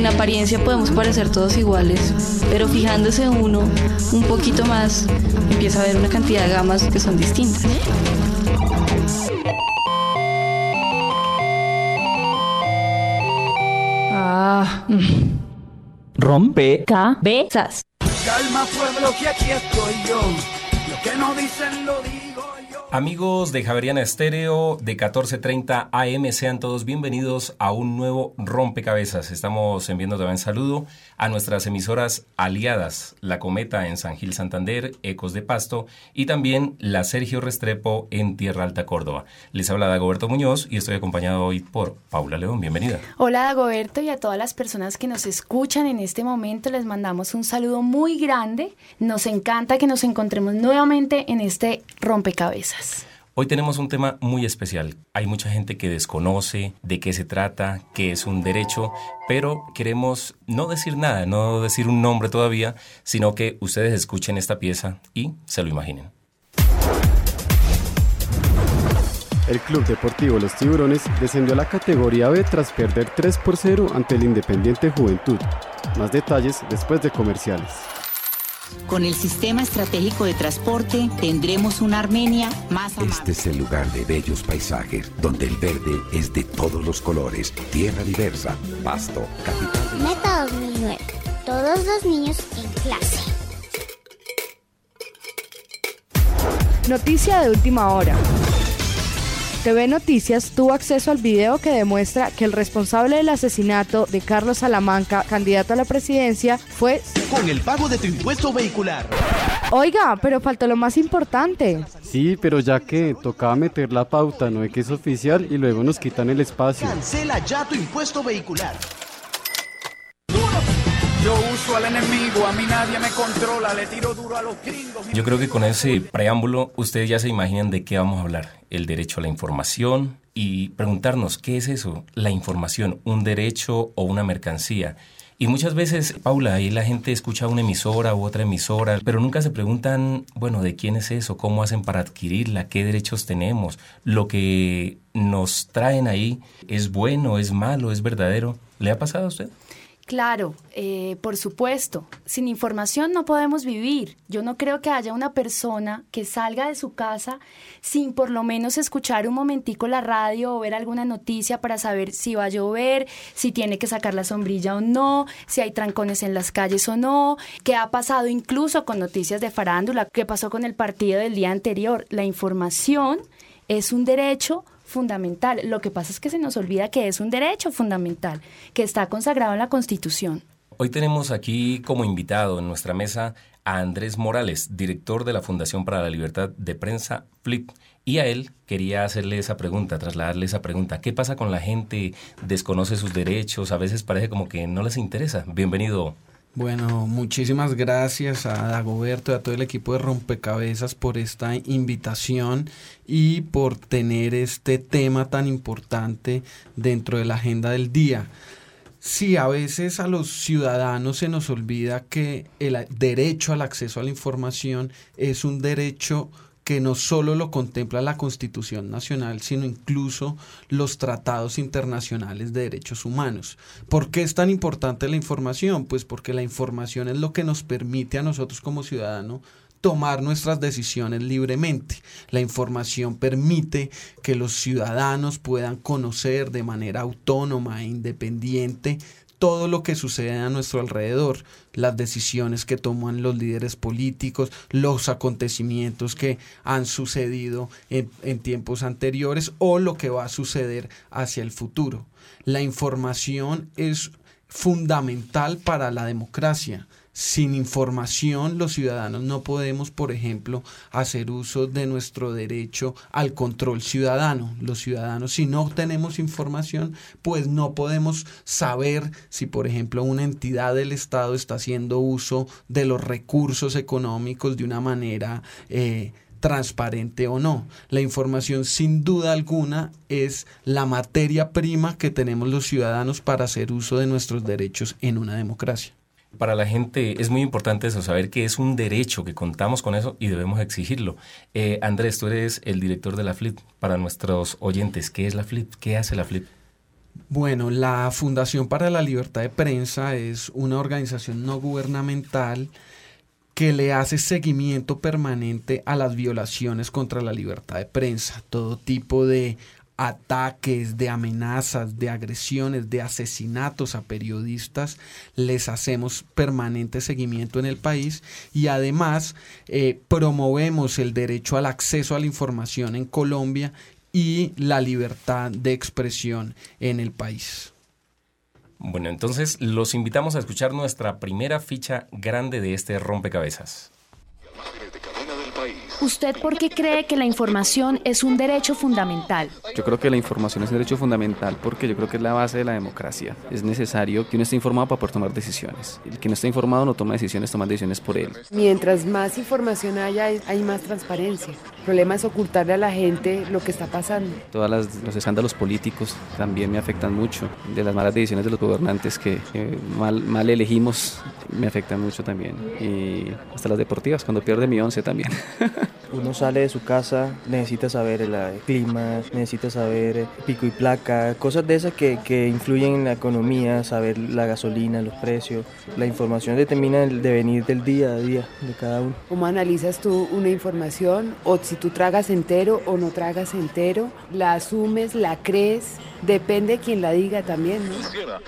En apariencia podemos parecer todos iguales, pero fijándose uno un poquito más, empieza a ver una cantidad de gamas que son distintas. Ah. Rompe. Cabezas. Calma pueblo que aquí estoy yo. Lo que no dicen lo yo. Amigos de Javeriana Estéreo de 1430 AM, sean todos bienvenidos a un nuevo rompecabezas. Estamos enviando también saludo a nuestras emisoras aliadas, La Cometa en San Gil Santander, Ecos de Pasto y también la Sergio Restrepo en Tierra Alta Córdoba. Les habla Dagoberto Muñoz y estoy acompañado hoy por Paula León. Bienvenida. Hola Dagoberto y a todas las personas que nos escuchan en este momento les mandamos un saludo muy grande. Nos encanta que nos encontremos nuevamente en este rompecabezas. Hoy tenemos un tema muy especial. Hay mucha gente que desconoce de qué se trata, qué es un derecho, pero queremos no decir nada, no decir un nombre todavía, sino que ustedes escuchen esta pieza y se lo imaginen. El Club Deportivo Los Tiburones descendió a la categoría B tras perder 3 por 0 ante el Independiente Juventud. Más detalles después de comerciales. Con el sistema estratégico de transporte tendremos una Armenia más amable. Este es el lugar de bellos paisajes, donde el verde es de todos los colores, tierra diversa, pasto, capital. Meta 2009. Todos los niños en clase. Noticia de última hora. TV Noticias tuvo acceso al video que demuestra que el responsable del asesinato de Carlos Salamanca, candidato a la presidencia, fue... Con el pago de tu impuesto vehicular. Oiga, pero faltó lo más importante. Sí, pero ya que tocaba meter la pauta, no es que es oficial y luego nos quitan el espacio. Cancela ya tu impuesto vehicular. Yo creo que con ese preámbulo ustedes ya se imaginan de qué vamos a hablar. El derecho a la información y preguntarnos qué es eso, la información, un derecho o una mercancía. Y muchas veces, Paula, ahí la gente escucha una emisora u otra emisora, pero nunca se preguntan, bueno, ¿de quién es eso? ¿Cómo hacen para adquirirla? ¿Qué derechos tenemos? ¿Lo que nos traen ahí es bueno, es malo, es verdadero? ¿Le ha pasado a usted? Claro, eh, por supuesto. Sin información no podemos vivir. Yo no creo que haya una persona que salga de su casa sin por lo menos escuchar un momentico la radio o ver alguna noticia para saber si va a llover, si tiene que sacar la sombrilla o no, si hay trancones en las calles o no, qué ha pasado incluso con noticias de farándula, qué pasó con el partido del día anterior. La información es un derecho fundamental. Lo que pasa es que se nos olvida que es un derecho fundamental, que está consagrado en la Constitución. Hoy tenemos aquí como invitado en nuestra mesa a Andrés Morales, director de la Fundación para la Libertad de Prensa, FLIP. Y a él quería hacerle esa pregunta, trasladarle esa pregunta. ¿Qué pasa con la gente? ¿Desconoce sus derechos? A veces parece como que no les interesa. Bienvenido, bueno, muchísimas gracias a Dagoberto y a todo el equipo de Rompecabezas por esta invitación y por tener este tema tan importante dentro de la agenda del día. Sí, a veces a los ciudadanos se nos olvida que el derecho al acceso a la información es un derecho que no solo lo contempla la Constitución Nacional, sino incluso los tratados internacionales de derechos humanos. ¿Por qué es tan importante la información? Pues porque la información es lo que nos permite a nosotros como ciudadanos tomar nuestras decisiones libremente. La información permite que los ciudadanos puedan conocer de manera autónoma e independiente todo lo que sucede a nuestro alrededor, las decisiones que toman los líderes políticos, los acontecimientos que han sucedido en, tiempos anteriores o lo que va a suceder hacia el futuro. La información es fundamental para la democracia. Sin información los ciudadanos no podemos, por ejemplo, hacer uso de nuestro derecho al control ciudadano. Los ciudadanos, si no tenemos información, pues no podemos saber si, por ejemplo, una entidad del Estado está haciendo uso de los recursos económicos de una manera... Eh, transparente o no. La información sin duda alguna es la materia prima que tenemos los ciudadanos para hacer uso de nuestros derechos en una democracia. Para la gente es muy importante eso, saber que es un derecho, que contamos con eso y debemos exigirlo. Eh, Andrés, tú eres el director de la FLIP. Para nuestros oyentes, ¿qué es la FLIP? ¿Qué hace la FLIP? Bueno, la Fundación para la Libertad de Prensa es una organización no gubernamental que le hace seguimiento permanente a las violaciones contra la libertad de prensa, todo tipo de ataques, de amenazas, de agresiones, de asesinatos a periodistas, les hacemos permanente seguimiento en el país y además eh, promovemos el derecho al acceso a la información en Colombia y la libertad de expresión en el país. Bueno, entonces los invitamos a escuchar nuestra primera ficha grande de este rompecabezas. ¿Usted por qué cree que la información es un derecho fundamental? Yo creo que la información es un derecho fundamental porque yo creo que es la base de la democracia. Es necesario que uno esté informado para poder tomar decisiones. El que no está informado no toma decisiones, toma decisiones por él. Mientras más información haya, hay más transparencia. El problema es ocultarle a la gente lo que está pasando. Todos los escándalos políticos también me afectan mucho. De las malas decisiones de los gobernantes que mal, mal elegimos me afectan mucho también. Y hasta las deportivas, cuando pierde mi once también. Uno sale de su casa, necesita saber el clima, necesita saber pico y placa, cosas de esas que, que influyen en la economía, saber la gasolina, los precios. La información determina el devenir del día a día de cada uno. ¿Cómo analizas tú una información? O si tú tragas entero o no tragas entero, la asumes, la crees, depende de quien la diga también, ¿no?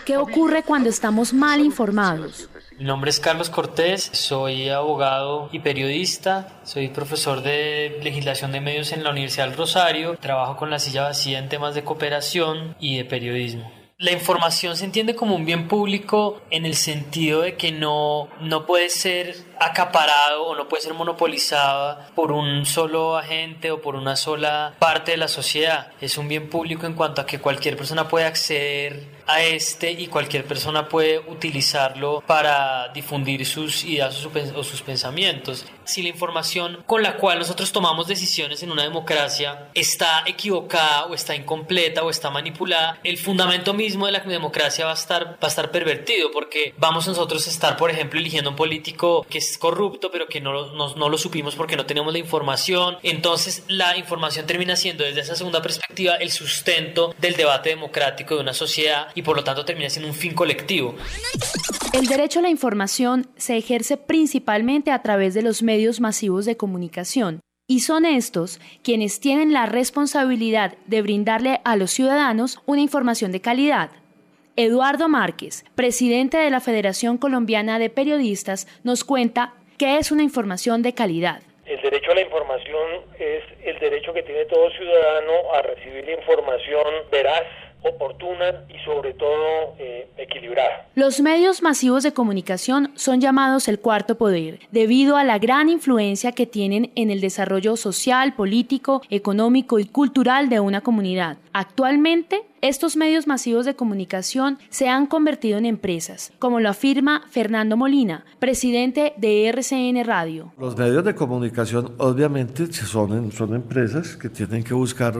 ¿Qué ocurre cuando estamos mal informados? Mi nombre es Carlos Cortés, soy abogado y periodista, soy profesor de legislación de medios en la Universidad del Rosario, trabajo con la silla vacía en temas de cooperación y de periodismo. La información se entiende como un bien público en el sentido de que no, no puede ser acaparado o no puede ser monopolizada por un solo agente o por una sola parte de la sociedad. Es un bien público en cuanto a que cualquier persona puede acceder a este y cualquier persona puede utilizarlo para difundir sus ideas o sus pensamientos. Si la información con la cual nosotros tomamos decisiones en una democracia está equivocada o está incompleta o está manipulada, el fundamento mismo de la democracia va a estar, va a estar pervertido porque vamos nosotros a estar, por ejemplo, eligiendo un político que corrupto, pero que no, no, lo supimos porque no tenemos la información. Entonces, la información termina siendo, desde esa segunda perspectiva, el sustento del debate democrático de una sociedad y por lo tanto termina siendo un fin colectivo. El derecho a la información se ejerce principalmente a través de los medios masivos de comunicación. Y son estos quienes tienen la responsabilidad de brindarle a los ciudadanos una información de calidad, Eduardo Márquez, presidente de la Federación Colombiana de Periodistas, nos cuenta qué es una información de calidad. El derecho a la información es el derecho que tiene todo ciudadano a recibir información veraz, oportuna y sobre todo eh, equilibrada. Los medios masivos de comunicación son llamados el cuarto poder, debido a la gran influencia que tienen en el desarrollo social, político, económico y cultural de una comunidad. Actualmente, estos medios masivos de comunicación se han convertido en empresas, como lo afirma Fernando Molina, presidente de RCN Radio. Los medios de comunicación obviamente son, son empresas que tienen que buscar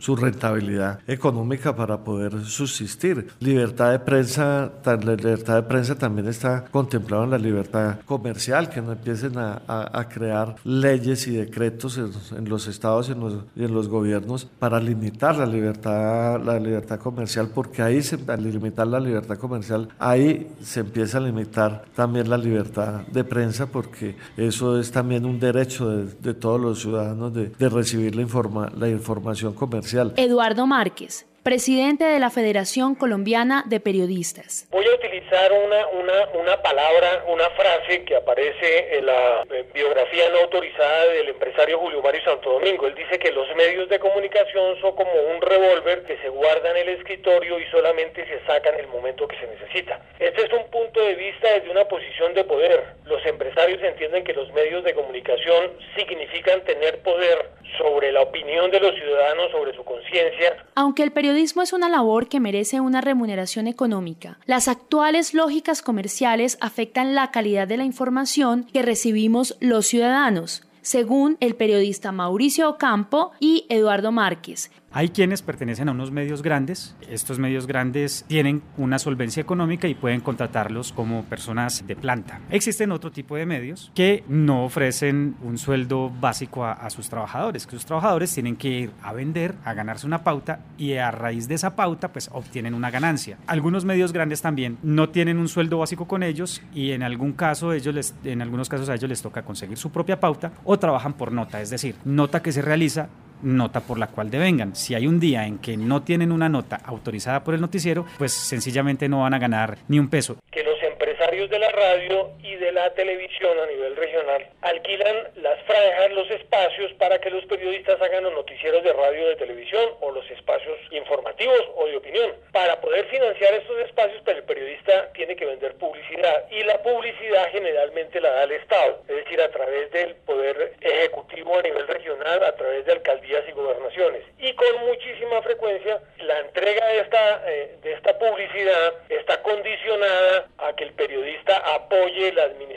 su rentabilidad económica para poder subsistir. Libertad de prensa, la libertad de prensa también está contemplada en la libertad comercial, que no empiecen a, a, crear leyes y decretos en, los estados y en los, y en los, gobiernos para limitar la libertad, la libertad comercial, porque ahí se, al limitar la libertad comercial, ahí se empieza a limitar también la libertad de prensa, porque eso es también un derecho de, de todos los ciudadanos de, de recibir la, informa, la información comercial. Eduardo Márquez, presidente de la Federación Colombiana de Periodistas. Voy a utilizar una, una, una palabra, una frase que aparece en la eh, biografía no autorizada del empresario Julio Mario Santo Domingo. Él dice que los medios de comunicación son como un revólver que se guarda en el escritorio y solamente se saca en el momento que se necesita. Este es un punto de vista desde una posición de de poder. Los empresarios entienden que los medios de comunicación significan tener poder sobre la opinión de los ciudadanos, sobre su conciencia. Aunque el periodismo es una labor que merece una remuneración económica, las actuales lógicas comerciales afectan la calidad de la información que recibimos los ciudadanos según el periodista Mauricio Ocampo y Eduardo Márquez, hay quienes pertenecen a unos medios grandes. Estos medios grandes tienen una solvencia económica y pueden contratarlos como personas de planta. Existen otro tipo de medios que no ofrecen un sueldo básico a, sus trabajadores, que sus trabajadores tienen que ir a vender, a ganarse una pauta y a raíz de esa pauta pues obtienen una ganancia. Algunos medios grandes también no tienen un sueldo básico con ellos y en algún caso ellos les, en algunos casos a ellos les toca conseguir su propia pauta o trabajan por nota, es decir, nota que se realiza nota por la cual devengan. Si hay un día en que no tienen una nota autorizada por el noticiero, pues sencillamente no van a ganar ni un peso. Que los empresarios de la radio la televisión a nivel regional alquilan las franjas, los espacios para que los periodistas hagan los noticieros de radio de televisión o los espacios informativos o de opinión. Para poder financiar estos espacios, pues el periodista tiene que vender publicidad y la publicidad generalmente la da el Estado, es decir, a través del poder ejecutivo a nivel regional, a través de alcaldías y gobernaciones. Y con muchísima frecuencia la entrega de esta, eh, de esta publicidad está condicionada a que el periodista apoye la administración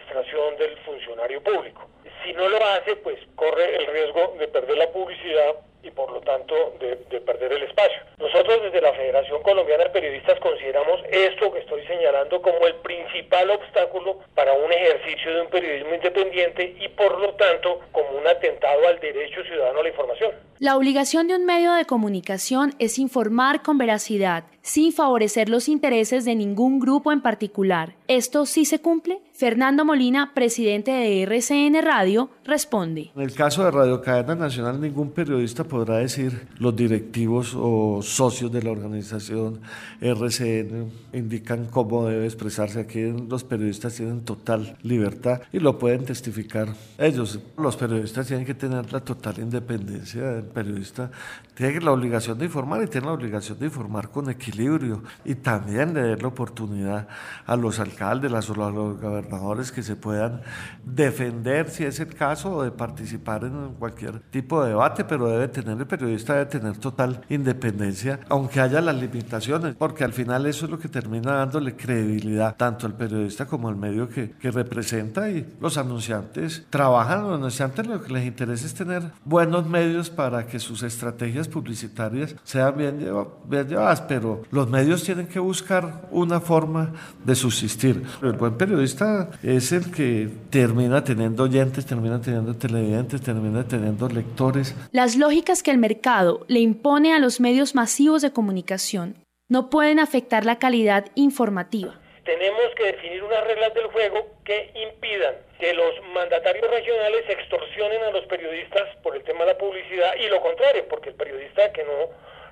del funcionario público. Si no lo hace, pues corre el riesgo de perder la publicidad y por lo tanto de, perder el espacio. Nosotros desde la Federación Colombiana de Periodistas consideramos esto que estoy señalando como el principal obstáculo para un ejercicio de un periodismo independiente y por lo tanto como un atentado al derecho ciudadano a la información. La obligación de un medio de comunicación es informar con veracidad, sin favorecer los intereses de ningún grupo en particular. ¿Esto sí se cumple? Fernando Molina, presidente de RCN Radio, responde. En el caso de Radio Cadena Nacional, ningún periodista podrá decir los directivos o socios de la organización RCN indican cómo debe expresarse. Aquí los periodistas tienen total libertad y lo pueden testificar ellos. Los periodistas tienen que tener la total independencia. El periodista tiene la obligación de informar y tiene la obligación de informar con equilibrio y también de dar la oportunidad a los alcaldes, a los gobernadores que se puedan defender si es el caso o de participar en cualquier tipo de debate, pero debe tener el periodista debe tener total independencia, aunque haya las limitaciones, porque al final eso es lo que termina dándole credibilidad tanto al periodista como al medio que, que representa y los anunciantes trabajan, los anunciantes lo que les interesa es tener buenos medios para que sus estrategias publicitarias sean bien, bien llevadas, pero los medios tienen que buscar una forma de subsistir. El buen periodista es el que termina teniendo oyentes, termina teniendo televidentes, termina teniendo lectores. Las lógicas que el mercado le impone a los medios masivos de comunicación no pueden afectar la calidad informativa. Tenemos que definir unas reglas del juego que impidan que los mandatarios regionales extorsionen a los periodistas por el tema de la publicidad y lo contrario, porque el periodista que no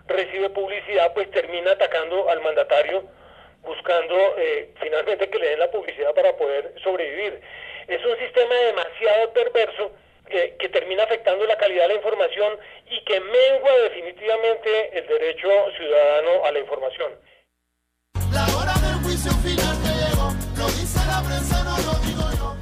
recibe publicidad pues termina atacando al mandatario buscando eh, finalmente que le den la publicidad para poder sobrevivir. Es un sistema demasiado perverso que termina afectando la calidad de la información y que mengua definitivamente el derecho ciudadano a la información. La hora del juicio final lo dice la prensa, no lo digo yo.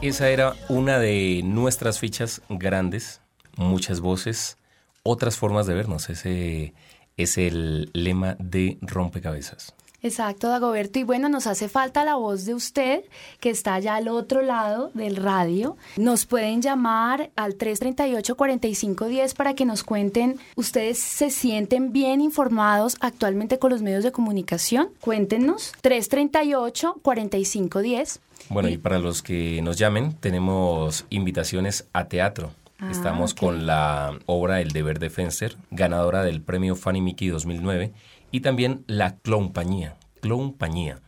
Esa era una de nuestras fichas grandes, muchas voces, otras formas de vernos. Ese es el lema de Rompecabezas. Exacto, Dagoberto. Y bueno, nos hace falta la voz de usted, que está allá al otro lado del radio. Nos pueden llamar al 338-4510 para que nos cuenten, ¿ustedes se sienten bien informados actualmente con los medios de comunicación? Cuéntenos, 338-4510. Bueno, y para los que nos llamen, tenemos invitaciones a teatro. Ah, Estamos con la obra El deber de Fencer, ganadora del premio Fanny Mickey 2009 y también La Clompañía. Clompañía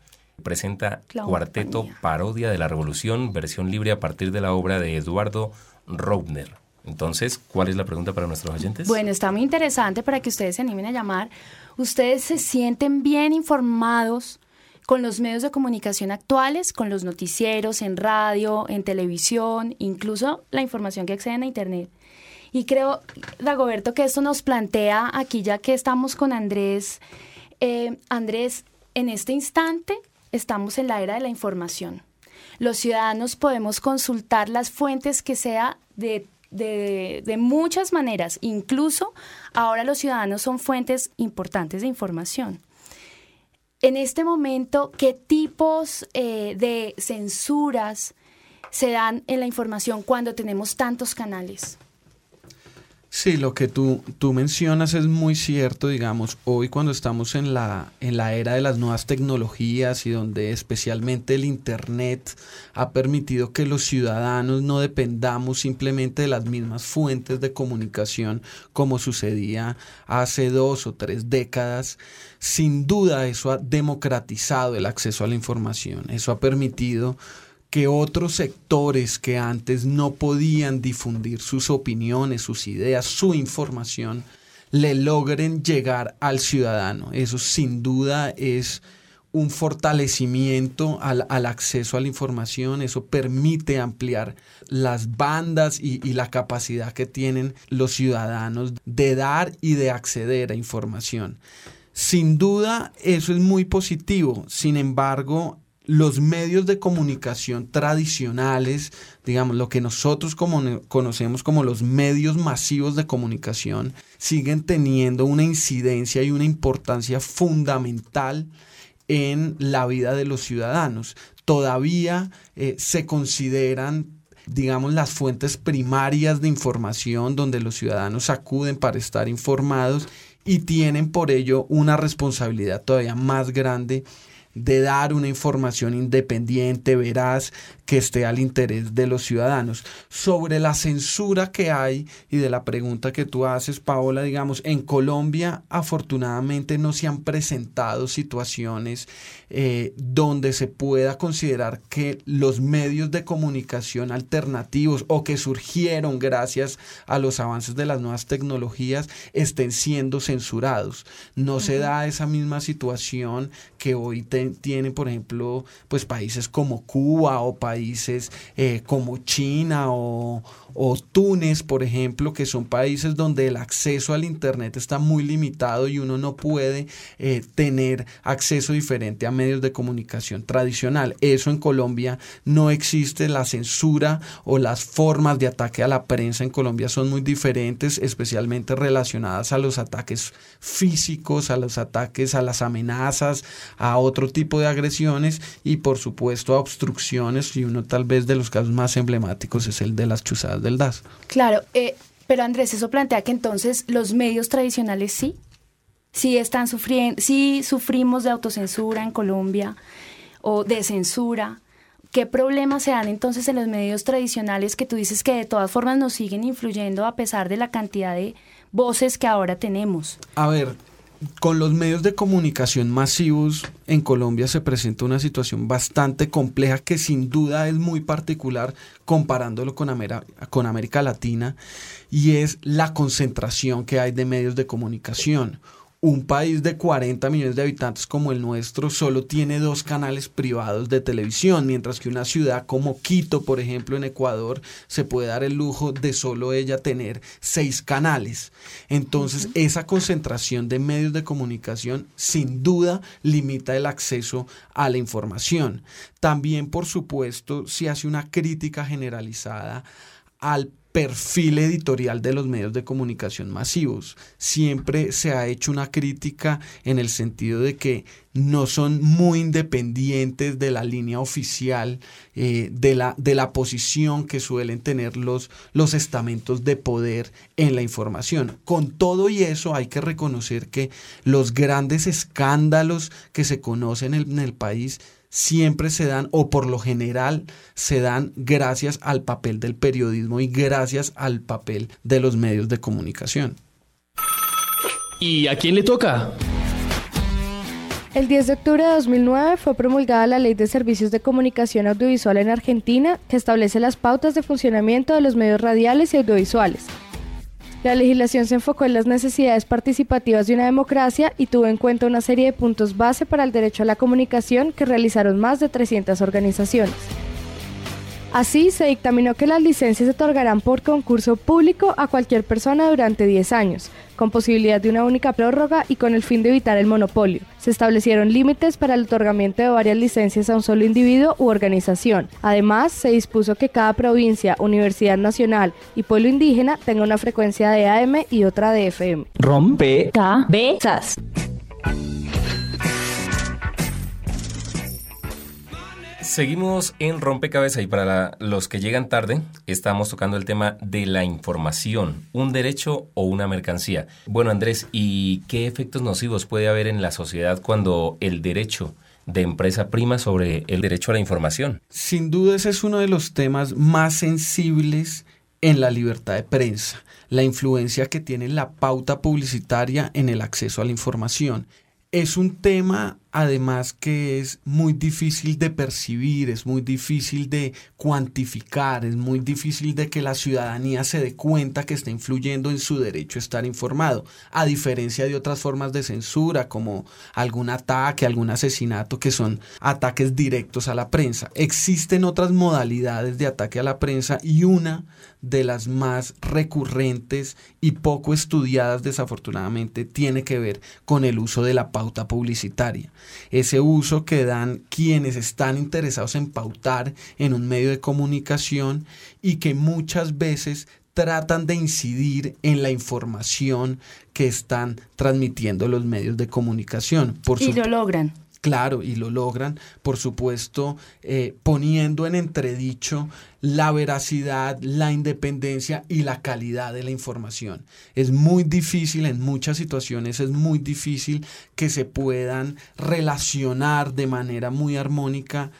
presenta Cuarteto Parodia de la Revolución, versión libre a partir de la obra de Eduardo Roubner. Entonces, ¿cuál es la pregunta para nuestros oyentes? Bueno, está muy interesante para que ustedes se animen a llamar. ¿Ustedes se sienten bien informados con los medios de comunicación actuales, con los noticieros en radio, en televisión, incluso la información que acceden a Internet? Y creo, Dagoberto, que esto nos plantea aquí, ya que estamos con Andrés. Eh, Andrés, en este instante estamos en la era de la información. Los ciudadanos podemos consultar las fuentes que sea de, de, de muchas maneras. Incluso ahora los ciudadanos son fuentes importantes de información. En este momento, ¿qué tipos eh, de censuras se dan en la información cuando tenemos tantos canales? Sí, lo que tú, tú mencionas es muy cierto, digamos, hoy cuando estamos en la, en la era de las nuevas tecnologías y donde especialmente el Internet ha permitido que los ciudadanos no dependamos simplemente de las mismas fuentes de comunicación como sucedía hace dos o tres décadas, sin duda eso ha democratizado el acceso a la información, eso ha permitido que otros sectores que antes no podían difundir sus opiniones, sus ideas, su información, le logren llegar al ciudadano. Eso sin duda es un fortalecimiento al, acceso a la información, eso permite ampliar las bandas y, y, la capacidad que tienen los ciudadanos de dar y de acceder a información. Sin duda, eso es muy positivo, sin embargo, los medios de comunicación tradicionales, digamos, lo que nosotros como conocemos como los medios masivos de comunicación, siguen teniendo una incidencia y una importancia fundamental en la vida de los ciudadanos. Todavía eh, se consideran digamos, las fuentes primarias de información donde los ciudadanos acuden para estar informados y tienen por ello una responsabilidad todavía más grande de dar una información independiente, veraz, que esté al interés de los ciudadanos. Sobre la censura que hay y de la pregunta que tú haces, Paola, digamos, en Colombia afortunadamente no se han presentado situaciones eh, donde se pueda considerar que los medios de comunicación alternativos o que surgieron gracias a los avances de las nuevas tecnologías estén siendo censurados. No se da esa misma situación que hoy tienen, por ejemplo, pues países como Cuba o países países eh, como China o, o Túnez, por ejemplo, que son países donde el acceso al Internet está muy limitado y uno no puede eh, tener acceso diferente a medios de comunicación tradicional. Eso en Colombia no existe, la censura o las formas de ataque a la prensa en Colombia son muy diferentes, especialmente relacionadas a los ataques físicos, a los ataques, a las amenazas, a otro tipo de agresiones y por supuesto a obstrucciones y uno tal vez de los casos más emblemáticos es el de las chuzadas del DAS. Claro, eh, pero Andrés, eso plantea que entonces los medios tradicionales sí, sí están sufriendo, sí sufrimos de autocensura en Colombia o de censura. ¿Qué problemas se dan entonces en los medios tradicionales que tú dices que de todas formas nos siguen influyendo a pesar de la cantidad de voces que ahora tenemos? A ver, con los medios de comunicación masivos en Colombia se presenta una situación bastante compleja que sin duda es muy particular comparándolo con, con América Latina y es la concentración que hay de medios de comunicación un país de 40 millones de habitantes como el nuestro solo tiene dos canales privados de televisión, mientras que una ciudad como Quito, por ejemplo, en Ecuador, se puede dar el lujo de solo ella tener seis canales. Entonces, esa concentración de medios de comunicación sin duda limita el acceso a la información. También, por supuesto, se hace una crítica generalizada al perfil editorial de los medios de comunicación masivos. Siempre se ha hecho una crítica en el sentido de que no son muy independientes de la línea oficial, eh, de, la, de la posición que suelen tener los, los estamentos de poder en la información. Con todo y eso hay que reconocer que los grandes escándalos que se conocen en el país siempre se dan, o por lo general se dan gracias al papel del periodismo y gracias al papel de los medios de comunicación. ¿Y a quién le toca? El 10 de octubre de 2009 fue promulgada la Ley de Servicios de Comunicación Audiovisual en Argentina, que establece las pautas de funcionamiento de los medios radiales y audiovisuales. La legislación se enfocó en las necesidades participativas de una democracia y tuvo en cuenta una serie de puntos base para el derecho a la comunicación que realizaron más de 300 organizaciones. Así, se dictaminó que las licencias se otorgarán por concurso público a cualquier persona durante 10 años, con posibilidad de una única prórroga y con el fin de evitar el monopolio. Se establecieron límites para el otorgamiento de varias licencias a un solo individuo u organización. Además, se dispuso que cada provincia, universidad nacional y pueblo indígena tenga una frecuencia de AM y otra de FM. Rompe Cabezas. Seguimos en Rompecabezas y para los que llegan tarde, estamos tocando el tema de la información, un derecho o una mercancía. Bueno, Andrés, ¿y qué efectos nocivos puede haber en la sociedad cuando el derecho de empresa prima sobre el derecho a la información? Sin duda ese es uno de los temas más sensibles en la libertad de prensa, la influencia que tiene la pauta publicitaria en el acceso a la información. Es un tema además que es muy difícil de percibir, es muy difícil de cuantificar, es muy difícil de que la ciudadanía se dé cuenta que está influyendo en su derecho a estar informado, a diferencia de otras formas de censura como algún ataque, algún asesinato que son ataques directos a la prensa. Existen otras modalidades de ataque a la prensa y una de las más recurrentes y poco estudiadas desafortunadamente tiene que ver con el uso de la pauta publicitaria ese uso que dan quienes están interesados en pautar en un medio de comunicación y que muchas veces tratan de incidir en la información que están transmitiendo los medios de comunicación. Por y lo logran. Claro, y lo logran, por supuesto, eh, poniendo en entredicho la veracidad, la independencia y la calidad de la información. Es muy difícil, en muchas situaciones es muy difícil que se puedan relacionar de manera muy armónica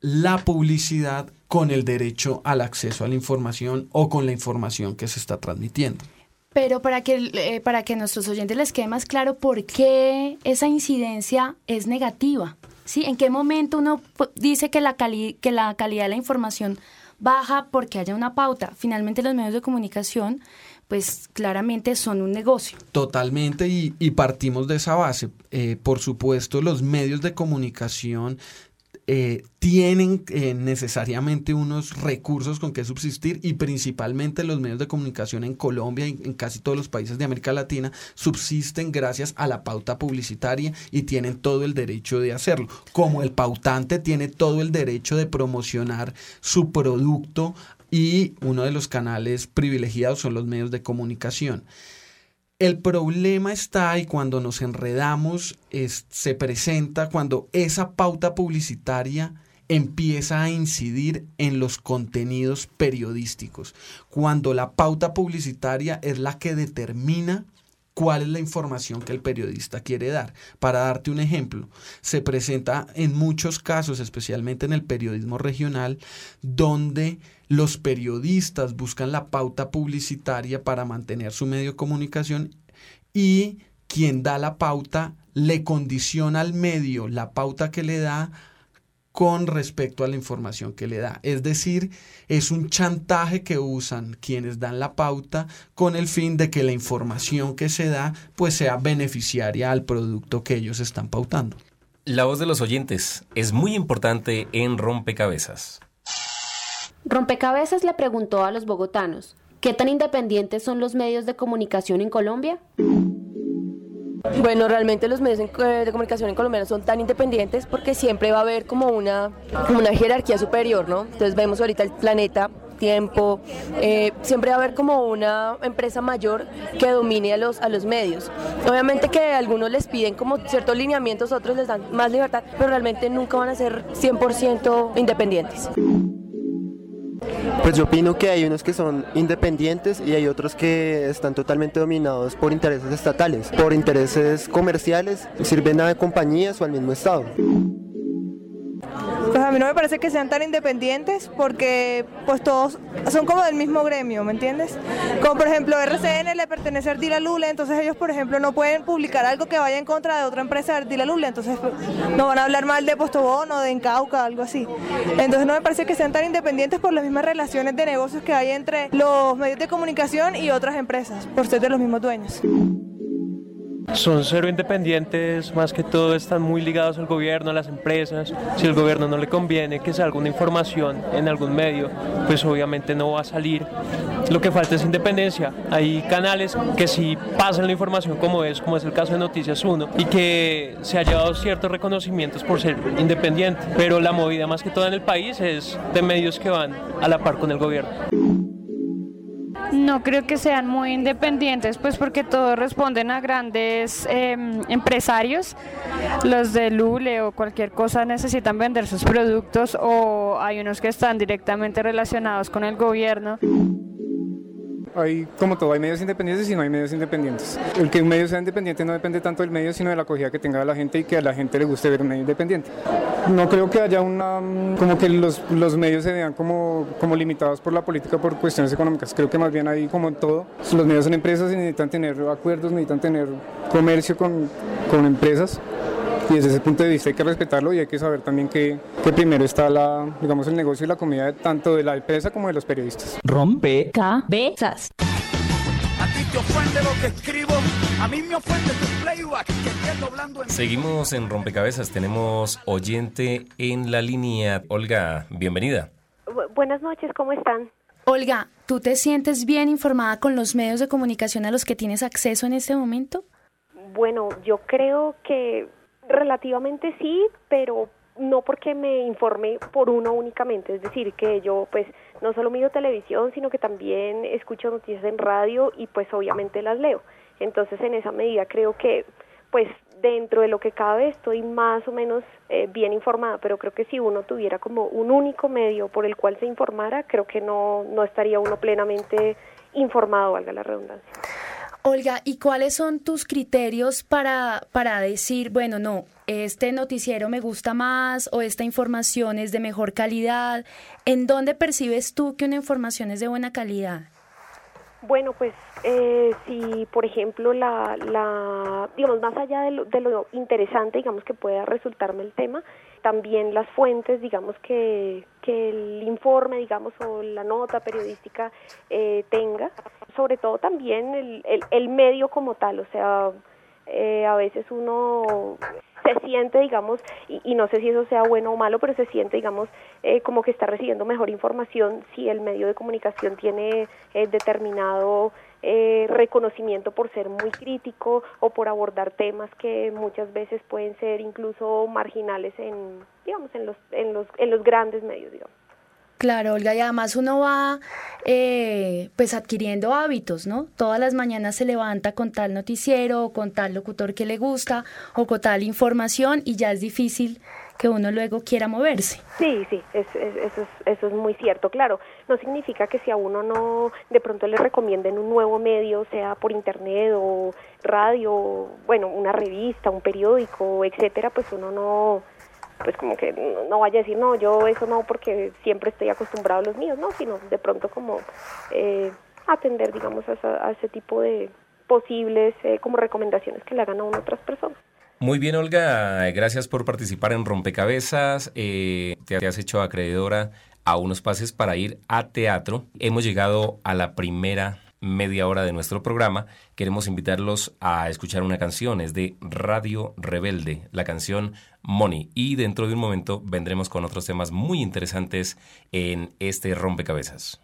la publicidad con el derecho al acceso a la información o con la información que se está transmitiendo. Pero para que, eh, para que a nuestros oyentes les quede más claro por qué esa incidencia es negativa. ¿sí? ¿En qué momento uno dice que la, cali- que la calidad de la información baja porque haya una pauta? Finalmente los medios de comunicación pues claramente son un negocio. Totalmente, y, y partimos de esa base. Eh, por supuesto, los medios de comunicación eh, tienen eh, necesariamente unos recursos con que subsistir y principalmente los medios de comunicación en Colombia y en casi todos los países de América Latina subsisten gracias a la pauta publicitaria y tienen todo el derecho de hacerlo. Como el pautante tiene todo el derecho de promocionar su producto y uno de los canales privilegiados son los medios de comunicación. El problema está ahí cuando nos enredamos, es- se presenta cuando esa pauta publicitaria empieza a incidir en los contenidos periodísticos, cuando la pauta publicitaria es la que determina cuál es la información que el periodista quiere dar. Para darte un ejemplo, se presenta en muchos casos, especialmente en el periodismo regional, donde los periodistas buscan la pauta publicitaria para mantener su medio de comunicación y quien da la pauta le condiciona al medio la pauta que le da con respecto a la información que le da. Es decir, es un chantaje que usan quienes dan la pauta con el fin de que la información que se da pues sea beneficiaria al producto que ellos están pautando. La voz de los oyentes es muy importante en Rompecabezas. Rompecabezas le preguntó a los bogotanos, ¿qué tan independientes son los medios de comunicación en Colombia? Bueno, realmente los medios de comunicación en Colombia no son tan independientes porque siempre va a haber como una, una jerarquía superior, ¿no? Entonces vemos ahorita el planeta, tiempo, eh, siempre va a haber como una empresa mayor que domine a los, a los medios. Obviamente que algunos les piden como ciertos lineamientos, otros les dan más libertad, pero realmente nunca van a ser 100% independientes. Pues yo opino que hay unos que son independientes y hay otros que están totalmente dominados por intereses estatales, por intereses comerciales, sirven a compañías o al mismo Estado. Pues a mí no me parece que sean tan independientes porque pues todos son como del mismo gremio, ¿me entiendes? Como por ejemplo RCN le pertenece a Ardila Lule, entonces ellos por ejemplo no pueden publicar algo que vaya en contra de otra empresa de Ardila Lule, entonces pues, no van a hablar mal de Postobón o de Encauca, algo así. Entonces no me parece que sean tan independientes por las mismas relaciones de negocios que hay entre los medios de comunicación y otras empresas, por ser de los mismos dueños. Son cero independientes, más que todo están muy ligados al gobierno, a las empresas. Si el gobierno no le conviene que salga una información en algún medio, pues obviamente no va a salir. Lo que falta es independencia. Hay canales que sí pasan la información como es, como es el caso de Noticias 1, y que se ha llevado ciertos reconocimientos por ser independiente, pero la movida más que todo en el país es de medios que van a la par con el gobierno. No creo que sean muy independientes, pues porque todos responden a grandes em, empresarios. Los de Lule o cualquier cosa necesitan vender sus productos o hay unos que están directamente relacionados con el gobierno hay, como todo, hay medios independientes y no hay medios independientes. El que un medio sea independiente no depende tanto del medio, sino de la acogida que tenga la gente y que a la gente le guste ver un medio independiente. No creo que haya una, como que los, los medios se vean como, como limitados por la política por cuestiones económicas. Creo que más bien hay como en todo, los medios son empresas y necesitan tener acuerdos, necesitan tener comercio con, con empresas y desde ese punto de vista hay que respetarlo y hay que saber también que, que, primero está la, digamos, el negocio y la comida tanto de la empresa como de los periodistas. Rompe cabezas. A ti te ofende lo que escribo, a mí me ofende tu playback que doblando en... Seguimos en Rompecabezas, tenemos oyente en la línea. Olga, bienvenida. buenas noches, ¿cómo están? Olga, ¿tú te sientes bien informada con los medios de comunicación a los que tienes acceso en este momento? Bueno, yo creo que Relativamente sí, pero no porque me informe por uno únicamente, es decir, que yo pues no solo miro televisión, sino que también escucho noticias en radio y pues obviamente las leo. Entonces en esa medida creo que pues dentro de lo que cabe estoy más o menos eh, bien informada, pero creo que si uno tuviera como un único medio por el cual se informara, creo que no, no estaría uno plenamente informado, valga la redundancia. Olga, ¿y cuáles son tus criterios para, para decir, bueno, no, este noticiero me gusta más o esta información es de mejor calidad? ¿En dónde percibes tú que una información es de buena calidad? Bueno, pues eh, si, por ejemplo, la, la, digamos, más allá de lo, de lo interesante, digamos, que pueda resultarme el tema, también las fuentes, digamos, que, que el informe, digamos, o la nota periodística eh, tenga, sobre todo también el, el, el medio como tal, o sea, eh, a veces uno se siente, digamos, y, y, no sé si eso sea bueno o malo, pero se siente, digamos, eh, como que está recibiendo mejor información si el medio de comunicación tiene eh, determinado eh, reconocimiento por ser muy crítico o por abordar temas que muchas veces pueden ser incluso marginales en, digamos, en los, en los, en los grandes medios, digamos. Claro, Olga, y además uno va eh, pues adquiriendo hábitos, ¿no? Todas las mañanas se levanta con tal noticiero o con tal locutor que le gusta o con tal información y ya es difícil que uno luego quiera moverse. Sí, sí, eso, es, eso es muy cierto. Claro, no significa que si a uno no de pronto le recomienden un nuevo medio, sea por internet o radio, bueno, una revista, un periódico, etcétera, pues uno no pues como que no, vaya a decir, no, yo eso no porque siempre estoy acostumbrado a los míos, no, sino de pronto como eh, atender, digamos, a, ese tipo de posibles eh, como recomendaciones que le hagan a uno otras personas. Muy bien, Olga, gracias por participar en Rompecabezas. Eh, te has hecho acreedora a unos pases para ir a teatro. Hemos llegado a la primera media hora de nuestro programa, queremos invitarlos a escuchar una canción, es de Radio Rebelde, la canción Money. Y dentro de un momento vendremos con otros temas muy interesantes en este rompecabezas.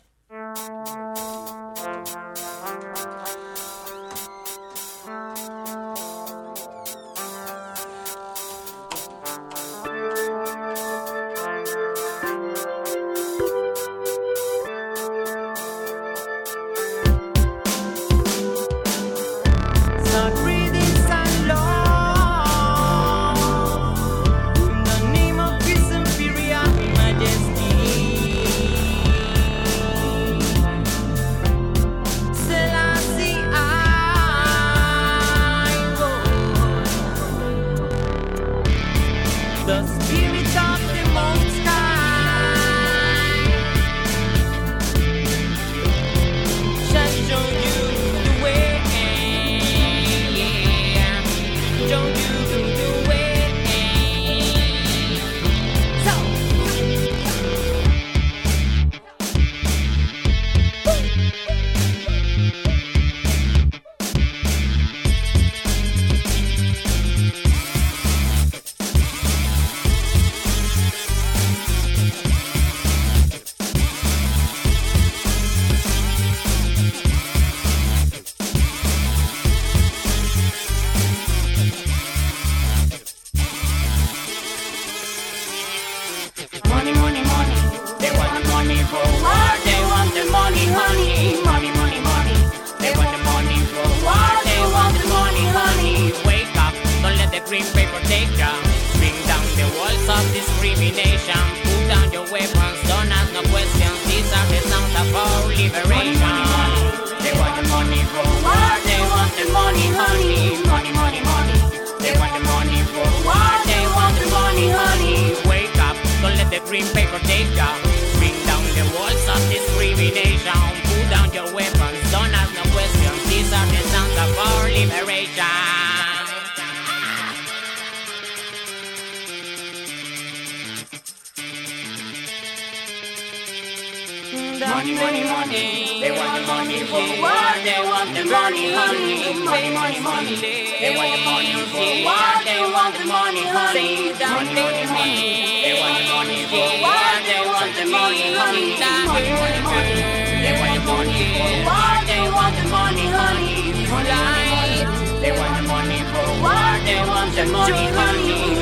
Money, money, money. They want the money for what? They want the money, honey. Money, money, money. They want the money for what? They want the money, honey. Money, money, money. They want the money for what? They want the money, honey. Money, money, money. They want the money for what? They want the money, honey. Money, money, money. They want the money for what? They want the money, honey.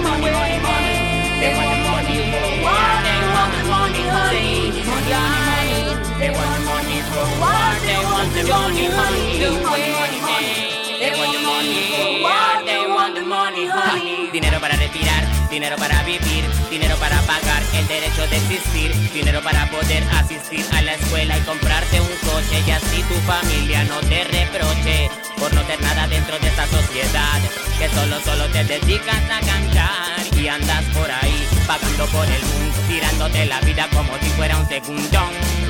Dinero para respirar, dinero para vivir, dinero para pagar el derecho de existir, dinero para poder asistir a la escuela y comprarte un coche y así tu familia no te reproche por no tener nada dentro de esta sociedad que solo solo te dedicas a cantar y andas por ahí pagando por el mundo, tirándote la vida como si fuera un segundón.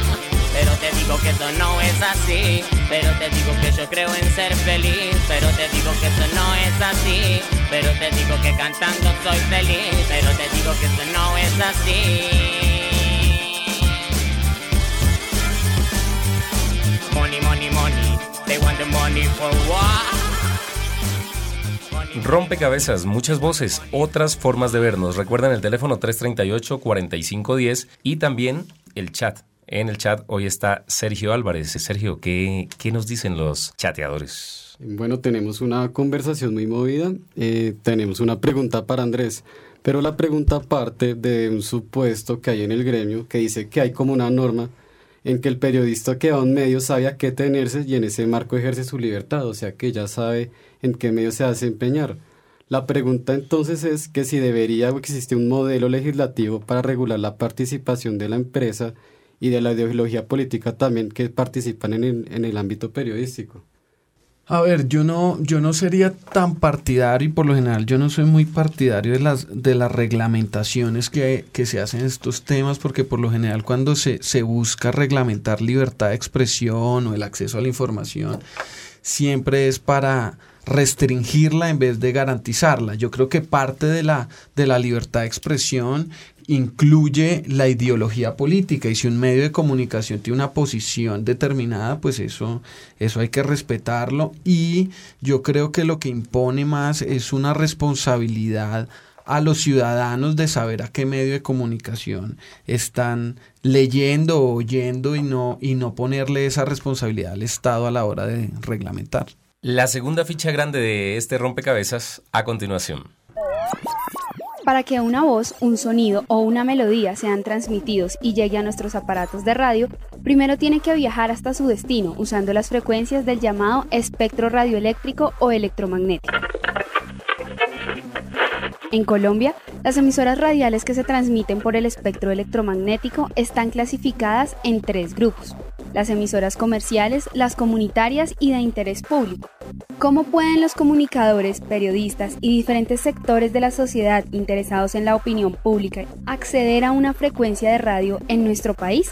Pero te digo que eso no es así. Pero te digo que yo creo en ser feliz. Pero te digo que eso no es así. Pero te digo que cantando soy feliz. Pero te digo que eso no es así. Money, money, money. They want the money for what? Rompecabezas, muchas voces, otras formas de vernos. Recuerden el teléfono 338-4510 y también el chat. En el chat hoy está Sergio Álvarez. Sergio, ¿qué, qué nos dicen los chateadores? Bueno, tenemos una conversación muy movida. Eh, tenemos una pregunta para Andrés. Pero la pregunta parte de un supuesto que hay en el gremio que dice que hay como una norma en que el periodista que va a un medio sabe a qué tenerse y en ese marco ejerce su libertad, o sea que ya sabe en qué medio se hace empeñar. La pregunta entonces es que si debería o existe un modelo legislativo para regular la participación de la empresa y de la ideología política también que participan en el, en el ámbito periodístico. A ver, yo no, yo no sería tan partidario y por lo general yo no soy muy partidario de las, de las reglamentaciones que, que se hacen en estos temas porque por lo general cuando se, se busca reglamentar libertad de expresión o el acceso a la información siempre es para restringirla en vez de garantizarla. Yo creo que parte de la, de la libertad de expresión incluye la ideología política y si un medio de comunicación tiene una posición determinada, pues eso, eso hay que respetarlo y yo creo que lo que impone más es una responsabilidad a los ciudadanos de saber a qué medio de comunicación están leyendo o oyendo y no, y no ponerle esa responsabilidad al Estado a la hora de reglamentar. La segunda ficha grande de este rompecabezas a continuación. Para que una voz, un sonido o una melodía sean transmitidos y llegue a nuestros aparatos de radio, primero tiene que viajar hasta su destino usando las frecuencias del llamado espectro radioeléctrico o electromagnético. En Colombia, las emisoras radiales que se transmiten por el espectro electromagnético están clasificadas en tres grupos. Las emisoras comerciales, las comunitarias y de interés público. ¿Cómo pueden los comunicadores, periodistas y diferentes sectores de la sociedad interesados en la opinión pública acceder a una frecuencia de radio en nuestro país?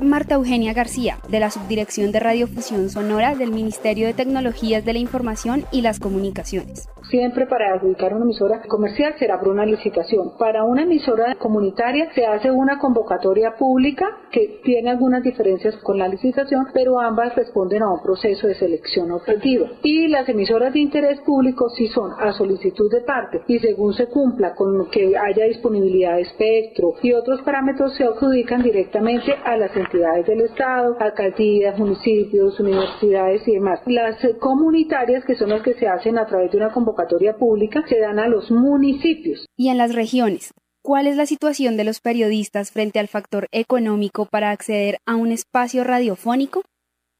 Marta Eugenia García, de la Subdirección de Radiofusión Sonora del Ministerio de Tecnologías de la Información y las Comunicaciones. Siempre para adjudicar una emisora comercial será por una licitación. Para una emisora comunitaria se hace una convocatoria pública que tiene algunas diferencias con la licitación, pero ambas responden a un proceso de selección objetiva. Y las emisoras de interés público sí son a solicitud de parte y según se cumpla con que haya disponibilidad de espectro y otros parámetros se adjudican directamente a las entidades del Estado, alcaldías, municipios, universidades y demás. Las comunitarias, que son las que se hacen a través de una convocatoria pública, se dan a los municipios. Y en las regiones, ¿cuál es la situación de los periodistas frente al factor económico para acceder a un espacio radiofónico?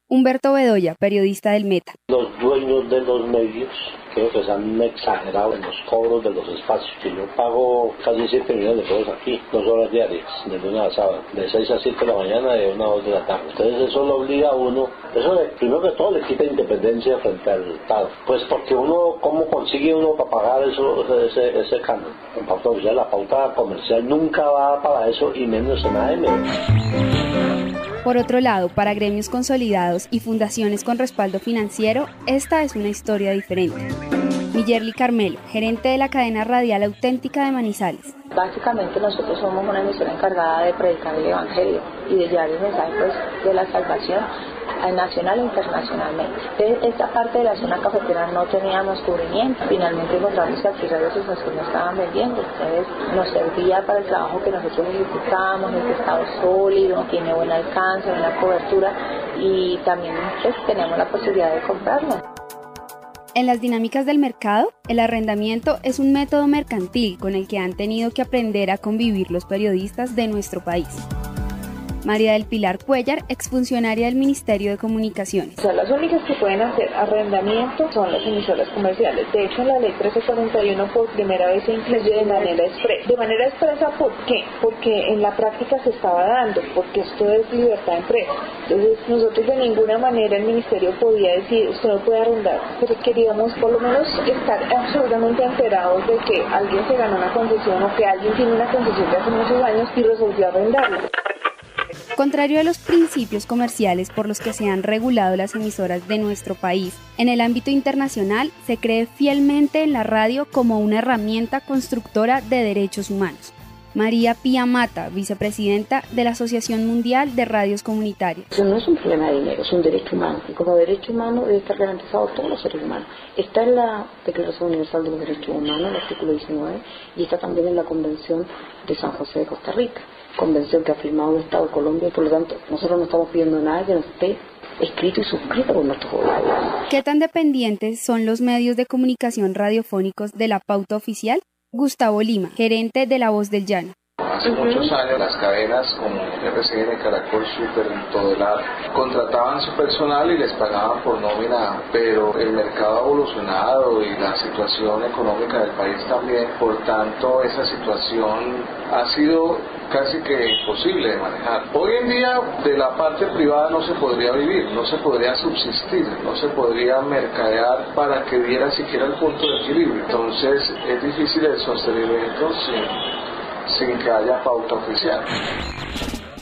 Humberto Bedoya, periodista del Meta. Los dueños de los medios creo que se han exagerado en los cobros de los espacios. Que yo pago casi 7 millones de pesos aquí, dos horas diarias, de lunes a sábado, de 6 a 7 de la mañana y de 1 a 2 de la tarde. Entonces eso lo obliga a uno, eso le, primero que todo le quita independencia frente al Estado. Pues porque uno, ¿cómo consigue uno para pagar eso, ese, ese canon? En pauta oficial, la pauta comercial nunca va para eso y menos en AM. Por otro lado, para gremios consolidados y fundaciones con respaldo financiero, esta es una historia diferente. Millerly Carmelo, gerente de la cadena radial auténtica de Manizales. Básicamente nosotros somos una emisora encargada de predicar el Evangelio y de llevar el mensaje pues, de la salvación nacional e internacionalmente. Esta parte de la zona cafetera no teníamos cubrimiento. Finalmente encontramos que aquí Radio Sensación no estaban vendiendo. Entonces nos servía para el trabajo que nosotros ejecutábamos, el estado sólido, tiene buen alcance, buena cobertura y también pues, tenemos la posibilidad de comprarlo. En las dinámicas del mercado, el arrendamiento es un método mercantil con el que han tenido que aprender a convivir los periodistas de nuestro país. María del Pilar Cuellar, exfuncionaria del Ministerio de Comunicaciones. las únicas que pueden hacer arrendamiento son las emisoras comerciales. De hecho, la ley 1341 por primera vez se incluye de manera expresa. De manera expresa, ¿por qué? Porque en la práctica se estaba dando, porque esto es libertad de empresa. Entonces, nosotros de ninguna manera el Ministerio podía decir, usted no puede arrendar, pero queríamos por lo menos estar absolutamente enterados de que alguien se ganó una concesión o que alguien tiene una concesión de hace muchos años y resolvió arrendarla. Contrario a los principios comerciales por los que se han regulado las emisoras de nuestro país, en el ámbito internacional se cree fielmente en la radio como una herramienta constructora de derechos humanos. María Pía Mata, vicepresidenta de la Asociación Mundial de Radios Comunitarias. Eso no es un problema de dinero, es un derecho humano. Y como derecho humano debe estar garantizado a todos los seres humanos. Está en la Declaración Universal de los Derechos Humanos, el artículo 19, y está también en la Convención de San José de Costa Rica convención que ha firmado el Estado de Colombia y por lo tanto nosotros no estamos pidiendo nada que no esté escrito y suscrito por nuestros gobiernos. ¿Qué tan dependientes son los medios de comunicación radiofónicos de la pauta oficial? Gustavo Lima, gerente de La Voz del Llano. Hace muchos años las cadenas como RCN, Caracol, Super, todo el contrataban su personal y les pagaban por nómina, pero el mercado ha evolucionado y la situación económica del país también, por tanto esa situación ha sido casi que imposible de manejar. Hoy en día de la parte privada no se podría vivir, no se podría subsistir, no se podría mercadear para que diera siquiera el punto de equilibrio. Entonces es difícil el sostenimiento sin sin que haya pauta oficial.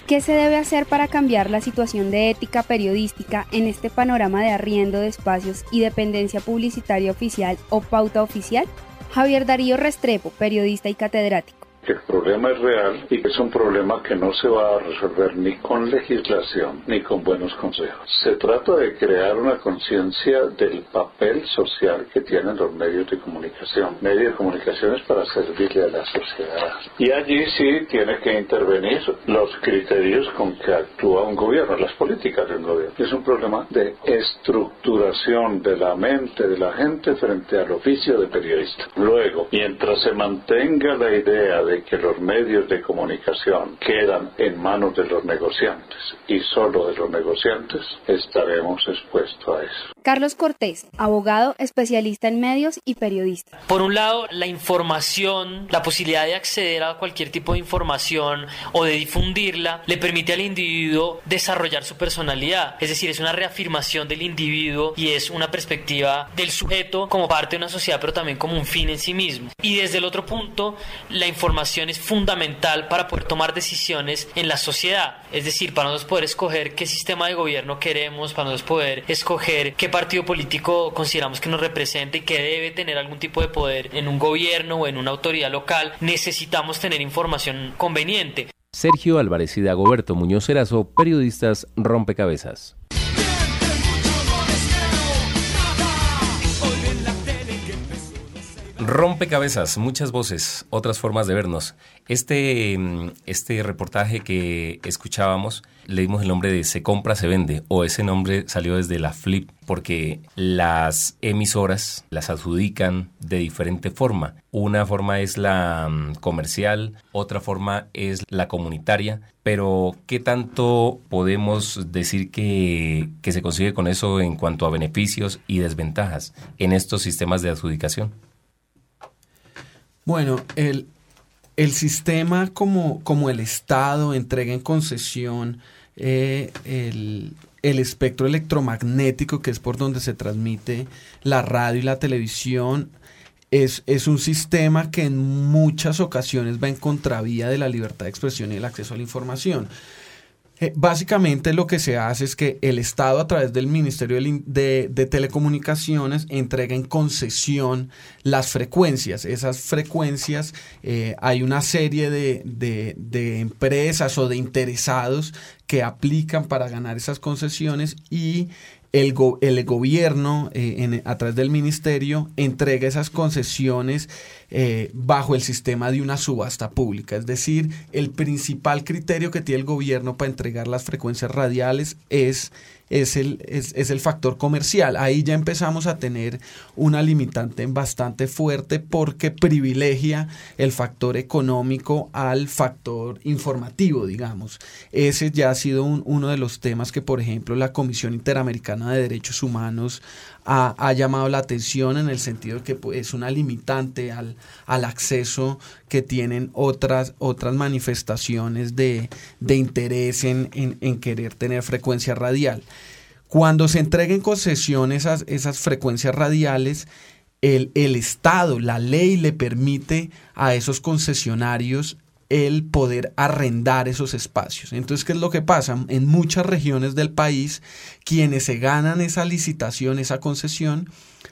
¿Qué se debe hacer para cambiar la situación de ética periodística en este panorama de arriendo de espacios y dependencia publicitaria oficial o pauta oficial? Javier Darío Restrepo, periodista y catedrático que el problema es real y que es un problema que no se va a resolver ni con legislación ni con buenos consejos. Se trata de crear una conciencia del papel social que tienen los medios de comunicación. Medios de comunicación es para servirle a la sociedad. Y allí sí tiene que intervenir los criterios con que actúa un gobierno, las políticas de un gobierno. Es un problema de estructuración de la mente de la gente frente al oficio de periodista. Luego, mientras se mantenga la idea de que los medios de comunicación quedan en manos de los negociantes y solo de los negociantes, estaremos expuestos a eso. Carlos Cortés, abogado, especialista en medios y periodista. Por un lado, la información, la posibilidad de acceder a cualquier tipo de información o de difundirla, le permite al individuo desarrollar su personalidad. Es decir, es una reafirmación del individuo y es una perspectiva del sujeto como parte de una sociedad, pero también como un fin en sí mismo. Y desde el otro punto, la información es fundamental para poder tomar decisiones en la sociedad. Es decir, para nosotros poder escoger qué sistema de gobierno queremos, para nosotros poder escoger qué partido político consideramos que nos representa y que debe tener algún tipo de poder en un gobierno o en una autoridad local, necesitamos tener información conveniente. Sergio Álvarez y Dagoberto Muñoz Erazo, periodistas rompecabezas. Rompecabezas, muchas voces, otras formas de vernos. Este, mm, este reportaje que escuchábamos le dimos el nombre de Se compra, se vende, o ese nombre salió desde la Flip, porque las emisoras las adjudican de diferente forma. Una forma es la mm, comercial, otra forma es la comunitaria, pero ¿qué tanto podemos decir que, que se consigue con eso en cuanto a beneficios y desventajas en estos sistemas de adjudicación? Bueno, el, el sistema como, como el Estado entrega en concesión eh, el, el espectro electromagnético, que es por donde se transmite la radio y la televisión, es, es, un sistema que en muchas ocasiones va en contravía de la libertad de expresión y el acceso a la información. Eh, básicamente lo que se hace es que el Estado a través del Ministerio de, Telecomunicaciones entrega en concesión las frecuencias. Esas frecuencias eh, hay una serie de, empresas o de interesados que aplican para ganar esas concesiones y el, el gobierno, eh, a través del ministerio, entrega esas concesiones eh, bajo el sistema de una subasta pública. Es decir, el principal criterio que tiene el gobierno para entregar las frecuencias radiales es es el, es, el factor comercial. Ahí ya empezamos a tener una limitante bastante fuerte porque privilegia el factor económico al factor informativo, digamos. Ese ya ha sido uno de los temas que, por ejemplo, la Comisión Interamericana de Derechos Humanos ha, llamado la atención en el sentido de que pues, es una limitante al, al, acceso que tienen otras, otras manifestaciones de, interés en, querer tener frecuencia radial. Cuando se entreguen concesión esas, esas frecuencias radiales, el, el, Estado, la ley le permite a esos concesionarios el poder arrendar esos espacios. Entonces, ¿qué es lo que pasa? En muchas regiones del país, quienes se ganan esa licitación, esa concesión,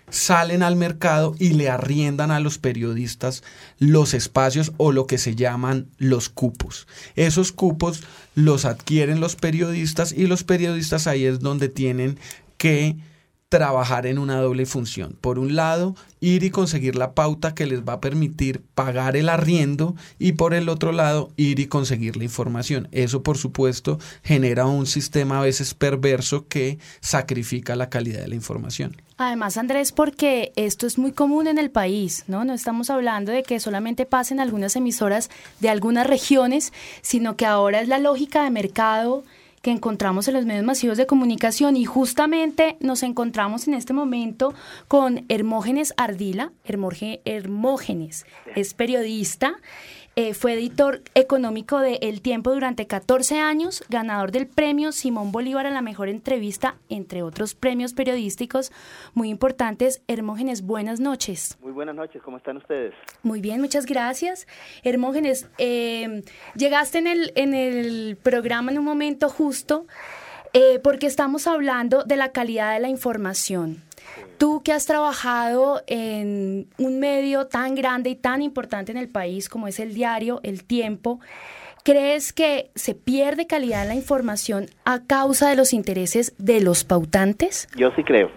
salen al mercado y le arriendan a los periodistas los espacios o lo que se llaman los cupos. Esos cupos los adquieren los periodistas y los periodistas ahí es donde tienen que trabajar en una doble función. Por un lado, ir y conseguir la pauta que les va a permitir pagar el arriendo y por el otro lado, ir y conseguir la información. Eso, por supuesto, genera un sistema a veces perverso que sacrifica la calidad de la información. Además, Andrés, porque esto es muy común en el país, ¿no? No estamos hablando de que solamente pasen algunas emisoras de algunas regiones, sino que ahora es la lógica de mercado que encontramos en los medios masivos de comunicación y justamente nos encontramos en este momento con Hermógenes Ardila. Hermógenes es periodista eh, fue editor económico de El Tiempo durante 14 años, ganador del premio Simón Bolívar a la mejor entrevista, entre otros premios periodísticos muy importantes. Hermógenes, buenas noches. Muy buenas noches, ¿cómo están ustedes? Muy bien, muchas gracias. Hermógenes, eh, llegaste en el, en el programa en un momento justo. Eh, porque estamos hablando de la calidad de la información. Tú que has trabajado en un medio tan grande y tan importante en el país como es el diario El Tiempo, ¿crees que se pierde calidad en la información a causa de los intereses de los pautantes? Yo sí creo.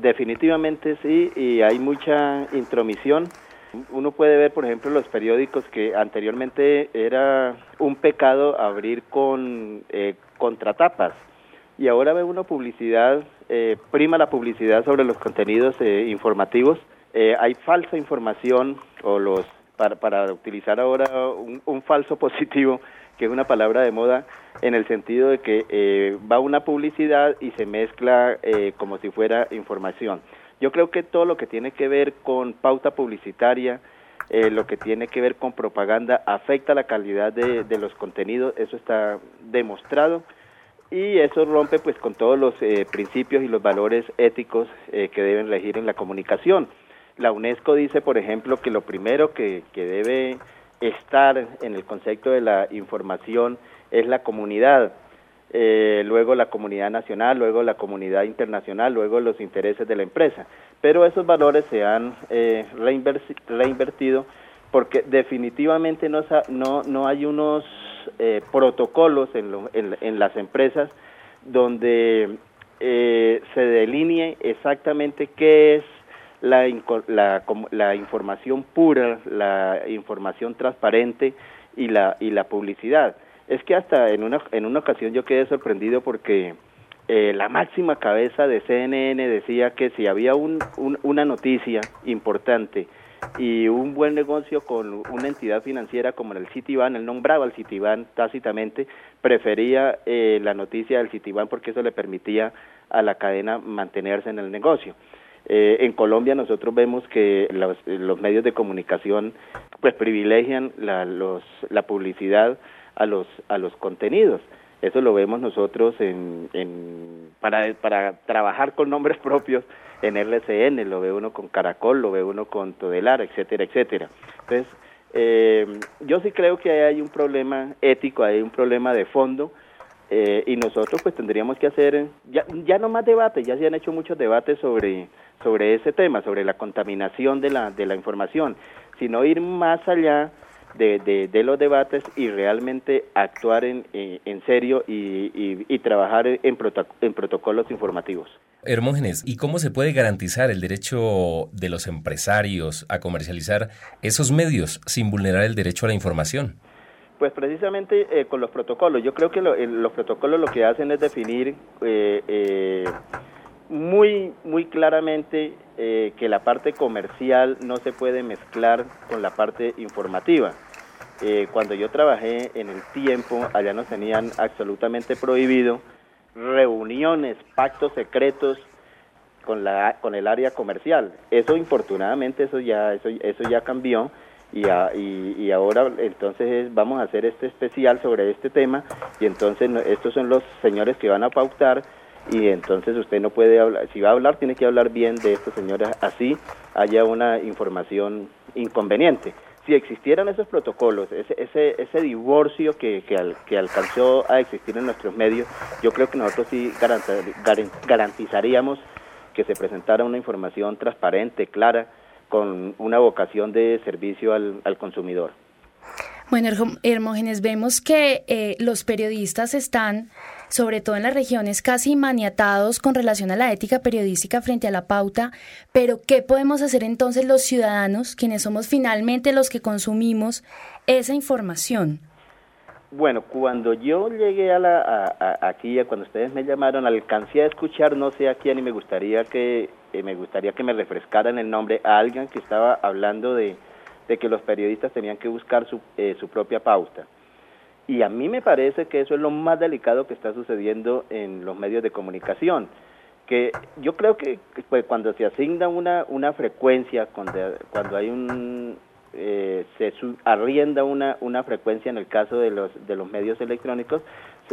definitivamente sí, y hay mucha intromisión. Uno puede ver, por ejemplo, los periódicos que anteriormente era un pecado abrir con eh, contratapas y ahora ve una publicidad, eh, prima la publicidad sobre los contenidos eh, informativos. Eh, hay falsa información o los, para, para utilizar ahora un, falso positivo, que es una palabra de moda, en el sentido de que va una publicidad y se mezcla como si fuera información. Yo creo que todo lo que tiene que ver con pauta publicitaria, lo que tiene que ver con propaganda, afecta la calidad de los contenidos, eso está demostrado y eso rompe pues con todos los eh, principios y los valores éticos eh, que deben regir en la comunicación. La UNESCO dice, por ejemplo, que lo primero que, que debe estar en el concepto de la información es la comunidad, eh, luego la comunidad nacional, luego la comunidad internacional, luego los intereses de la empresa. Pero esos valores se han reinvertido porque definitivamente no, no, no hay unos eh, protocolos en, en, las empresas donde eh, se delinee exactamente qué es la, la, la información pura, la información transparente y la, y la publicidad. Es que hasta en una, en una ocasión yo quedé sorprendido porque eh, la máxima cabeza de CNN decía que si había un, una noticia importante y un buen negocio con una entidad financiera como el Citibank, él nombraba al Citibank tácitamente, prefería eh, la noticia del Citibank porque eso le permitía a la cadena mantenerse en el negocio. Eh, en Colombia nosotros vemos que los, medios de comunicación pues privilegian la, los, la publicidad a los, a los contenidos. Eso lo vemos nosotros en, para, para trabajar con nombres propios en RCN, lo ve uno con Caracol, lo ve uno con Todelar, etcétera, etcétera. Entonces, eh, yo sí creo que hay un problema ético, hay un problema de fondo, eh, y nosotros pues tendríamos que hacer, ya, ya no más debates, ya se han hecho muchos debates sobre, sobre ese tema, sobre la contaminación de la, de la información, sino ir más allá de, de, los debates y realmente actuar en, eh, en serio y, y, trabajar en, en protocolos informativos. Hermógenes, ¿y cómo se puede garantizar el derecho de los empresarios a comercializar esos medios sin vulnerar el derecho a la información? Pues precisamente eh, con los protocolos. Yo creo que los protocolos lo que hacen es definir eh, muy, muy claramente eh, que la parte comercial no se puede mezclar con la parte informativa. Eh, cuando yo trabajé en el tiempo, allá nos tenían absolutamente prohibido reuniones, pactos secretos con la con el área comercial. Eso infortunadamente eso ya eso, eso ya cambió y, y, ahora entonces vamos a hacer este especial sobre este tema y entonces estos son los señores que van a pautar y entonces usted no puede hablar, si va a hablar tiene que hablar bien de estos señores, así haya una información inconveniente. Si existieran esos protocolos, ese, ese, ese divorcio que, que, que alcanzó a existir en nuestros medios, yo creo que nosotros sí garantizaríamos que se presentara una información transparente, clara, con una vocación de servicio al, al consumidor. Bueno, Hermógenes, vemos que eh, los periodistas están sobre todo en las regiones, casi maniatados con relación a la ética periodística frente a la pauta, pero ¿qué podemos hacer entonces los ciudadanos, quienes somos finalmente los que consumimos esa información? Bueno, cuando yo llegué a la, aquí, cuando ustedes me llamaron, alcancé a escuchar, no sé a quién, y me gustaría que eh, me gustaría que me refrescaran el nombre a alguien que estaba hablando de, que los periodistas tenían que buscar su, eh, su propia pauta. Y a mí me parece que eso es lo más delicado que está sucediendo en los medios de comunicación. Que yo creo que pues, cuando se asigna una, una frecuencia, cuando, cuando hay un, eh, se arrienda una, una frecuencia en el caso de los, de los medios electrónicos,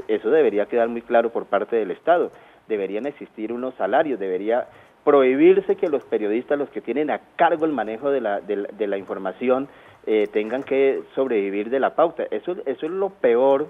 eso debería quedar muy claro por parte del Estado. Deberían existir unos salarios, debería prohibirse que los periodistas, los que tienen a cargo el manejo de la, de la información, eh, tengan que sobrevivir de la pauta. Eso, eso es lo peor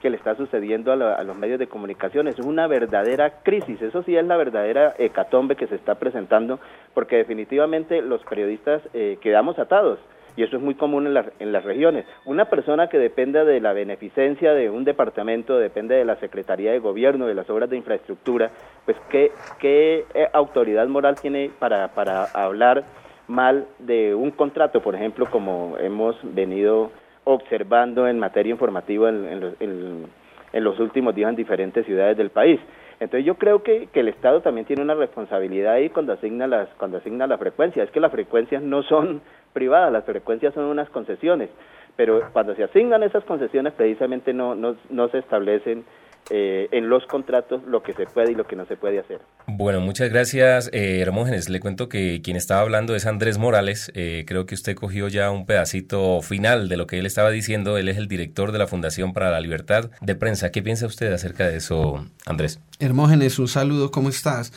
que le está sucediendo a, los medios de comunicación. Es una verdadera crisis, eso sí es la verdadera hecatombe que se está presentando, porque definitivamente los periodistas eh, quedamos atados. Y eso es muy común en, en las regiones. Una persona que dependa de la beneficencia de un departamento, depende de la Secretaría de Gobierno, de las obras de infraestructura, pues ¿qué, qué eh, autoridad moral tiene para, para hablar mal de un contrato, por ejemplo, como hemos venido observando en materia informativa en, los últimos días en diferentes ciudades del país. Entonces yo creo que, que, el Estado también tiene una responsabilidad ahí cuando asigna las cuando asigna la frecuencia. Es que las frecuencias no son privadas, las frecuencias son unas concesiones, pero cuando se asignan esas concesiones precisamente no, no, no se establecen eh, en los contratos lo que se puede y lo que no se puede hacer. Bueno, muchas gracias, eh, Hermógenes. Le cuento que quien estaba hablando es Andrés Morales. Eh, creo que usted cogió ya un pedacito final de lo que él estaba diciendo. Él es el director de la Fundación para la Libertad de Prensa. ¿Qué piensa usted acerca de eso, Andrés? Hermógenes, un saludo, ¿cómo estás?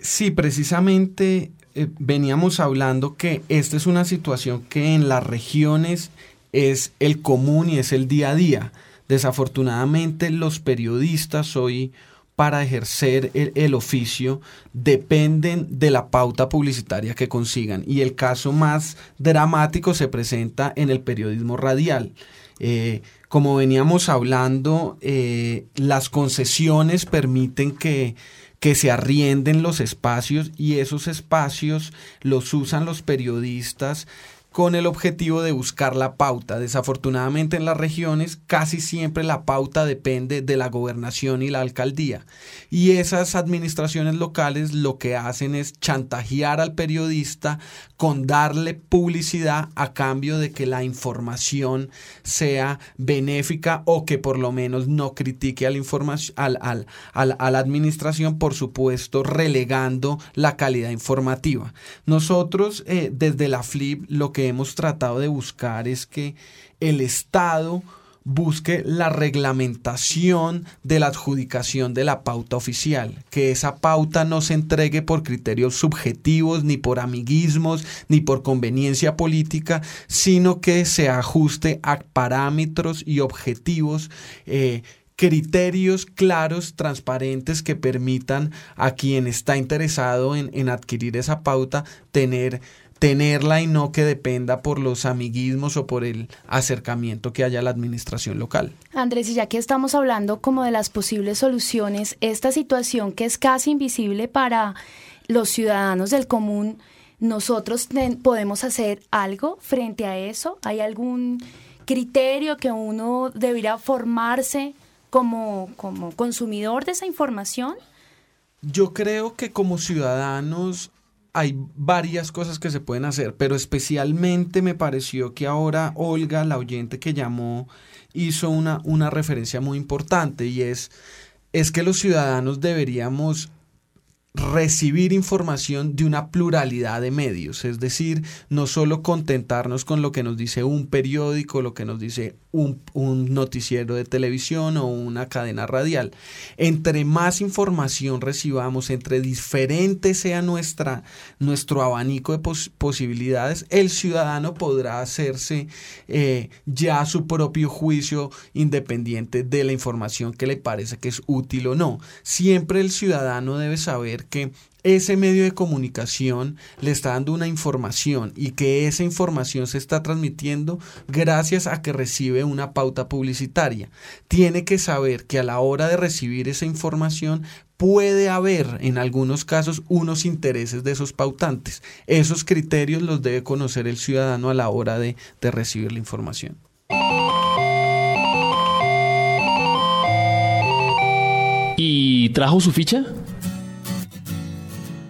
sí, precisamente veníamos hablando que esta es una situación que en las regiones es el común y es el día a día. Desafortunadamente los periodistas hoy para ejercer el, oficio dependen de la pauta publicitaria que consigan y el caso más dramático se presenta en el periodismo radial. Eh, como veníamos hablando, eh, las concesiones permiten que que se arrienden los espacios y esos espacios los usan los periodistas con el objetivo de buscar la pauta. Desafortunadamente en las regiones casi siempre la pauta depende de la gobernación y la alcaldía. Y esas administraciones locales lo que hacen es chantajear al periodista con darle publicidad a cambio de que la información sea benéfica o que por lo menos no critique a la, al, al, a la administración, por supuesto, relegando la calidad informativa. Nosotros eh, desde la FLIP lo que hemos tratado de buscar es que el Estado busque la reglamentación de la adjudicación de la pauta oficial, que esa pauta no se entregue por criterios subjetivos, ni por amiguismos, ni por conveniencia política, sino que se ajuste a parámetros y objetivos. Eh, criterios claros, transparentes que permitan a quien está interesado en, en adquirir esa pauta tener tenerla y no que dependa por los amiguismos o por el acercamiento que haya a la administración local. Andrés, y ya que estamos hablando como de las posibles soluciones, esta situación que es casi invisible para los ciudadanos del común, ¿nosotros podemos hacer algo frente a eso? ¿Hay algún criterio que uno debería formarse como, como consumidor de esa información? Yo creo que como ciudadanos hay varias cosas que se pueden hacer, pero especialmente me pareció que ahora Olga, la oyente que llamó, hizo una, una referencia muy importante y es, es que los ciudadanos deberíamos recibir información de una pluralidad de medios, es decir, no solo contentarnos con lo que nos dice un periódico, lo que nos dice un, noticiero de televisión o una cadena radial. Entre más información recibamos, entre diferentes sea nuestra, nuestro abanico de posibilidades, el ciudadano podrá hacerse eh, ya su propio juicio independiente de la información que le parece que es útil o no. Siempre el ciudadano debe saber que ese medio de comunicación le está dando una información y que esa información se está transmitiendo gracias a que recibe una pauta publicitaria. Tiene que saber que a la hora de recibir esa información puede haber en algunos casos unos intereses de esos pautantes. Esos criterios los debe conocer el ciudadano a la hora de, de recibir la información. ¿Y trajo su ficha?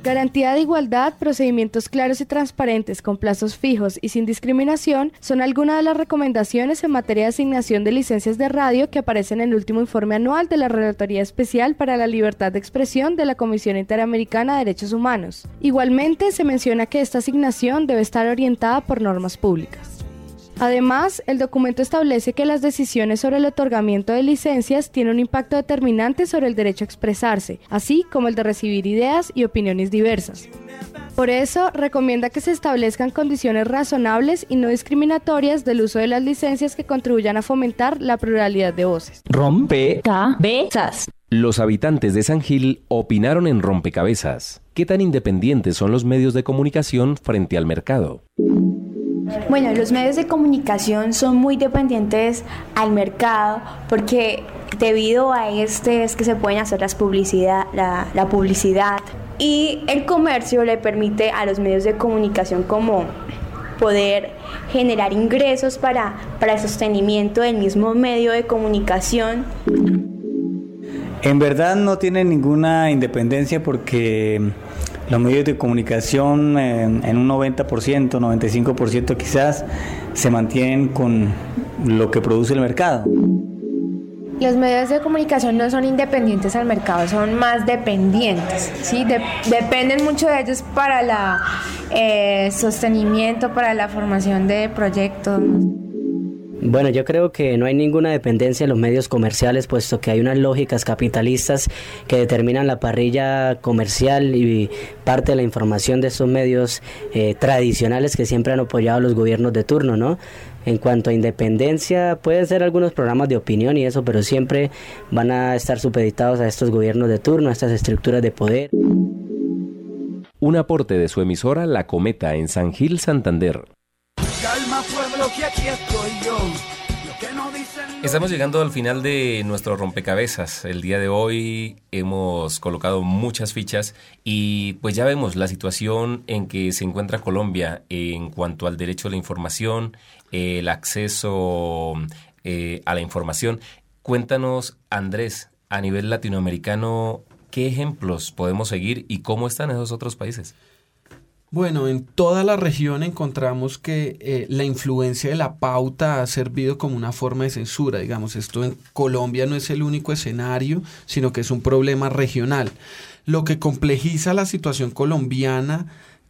Garantía de igualdad, procedimientos claros y transparentes con plazos fijos y sin discriminación son algunas de las recomendaciones en materia de asignación de licencias de radio que aparecen en el último informe anual de la Relatoría Especial para la Libertad de Expresión de la Comisión Interamericana de Derechos Humanos. Igualmente se menciona que esta asignación debe estar orientada por normas públicas. Además, el documento establece que las decisiones sobre el otorgamiento de licencias tienen un impacto determinante sobre el derecho a expresarse, así como el de recibir ideas y opiniones diversas. Por eso, recomienda que se establezcan condiciones razonables y no discriminatorias del uso de las licencias que contribuyan a fomentar la pluralidad de voces. Rompecabezas. Los habitantes de San Gil opinaron en Rompecabezas. ¿Qué tan independientes son los medios de comunicación frente al mercado? Bueno, los medios de comunicación son muy dependientes al mercado porque debido a este es que se pueden hacer las publicidad, la, publicidad y el comercio le permite a los medios de comunicación como poder generar ingresos para, para el sostenimiento del mismo medio de comunicación. En verdad no tiene ninguna independencia porque los medios de comunicación en, un 90%, 95% quizás, se mantienen con lo que produce el mercado. Los medios de comunicación no son independientes al mercado, son más dependientes. ¿sí? dependen mucho de ellos para el eh, sostenimiento, para la formación de proyectos. Bueno, yo creo que no hay ninguna dependencia en los medios comerciales, puesto que hay unas lógicas capitalistas que determinan la parrilla comercial y parte de la información de esos medios eh, tradicionales que siempre han apoyado a los gobiernos de turno, ¿no? En cuanto a independencia, pueden ser algunos programas de opinión y eso, pero siempre van a estar supeditados a estos gobiernos de turno, a estas estructuras de poder. Un aporte de su emisora La Cometa en San Gil, Santander. Calma pueblo que aquí estoy Estamos llegando al final de nuestro rompecabezas. El día de hoy hemos colocado muchas fichas y pues ya vemos la situación en que se encuentra Colombia en cuanto al derecho a la información, el acceso eh, a la información. Cuéntanos, Andrés, a nivel latinoamericano, ¿qué ejemplos podemos seguir y cómo están esos otros países? Bueno, en toda la región encontramos que eh, la influencia de la pauta ha servido como una forma de censura. Digamos, esto en Colombia no es el único escenario, sino que es un problema regional. Lo que complejiza la situación colombiana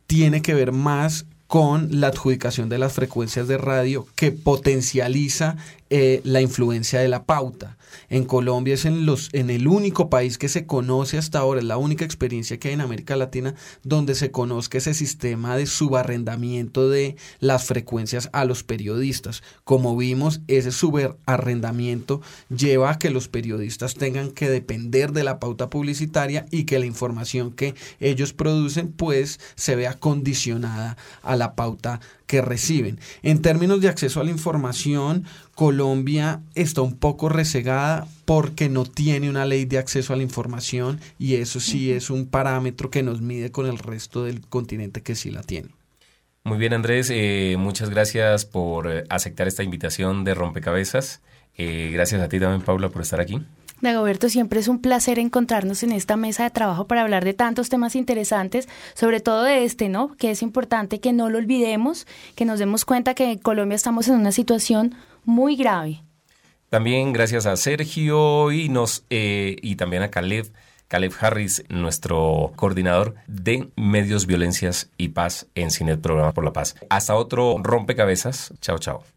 tiene que ver más con la adjudicación de las frecuencias de radio que potencializa eh, la influencia de la pauta. En Colombia es en, los, en el único país que se conoce hasta ahora, es la única experiencia que hay en América Latina donde se conozca ese sistema de subarrendamiento de las frecuencias a los periodistas. Como vimos, ese subarrendamiento lleva a que los periodistas tengan que depender de la pauta publicitaria y que la información que ellos producen pues se vea condicionada a la pauta que reciben. En términos de acceso a la información, Colombia está un poco rezagada porque no tiene una ley de acceso a la información y eso sí es un parámetro que nos mide con el resto del continente que sí la tiene. Muy bien Andrés, eh, muchas gracias por eh, aceptar esta invitación de rompecabezas. Eh, gracias a ti también Paula por estar aquí. Dagoberto, siempre es un placer encontrarnos en esta mesa de trabajo para hablar de tantos temas interesantes, sobre todo de este, ¿no? Que es importante que no lo olvidemos, que nos demos cuenta que en Colombia estamos en una situación muy grave. También gracias a Sergio y, nos, eh, y también a Caleb. Caleb Harris, nuestro coordinador de Medios, Violencias y Paz en Cinet Programa por la Paz. Hasta otro rompecabezas. Chao, chao.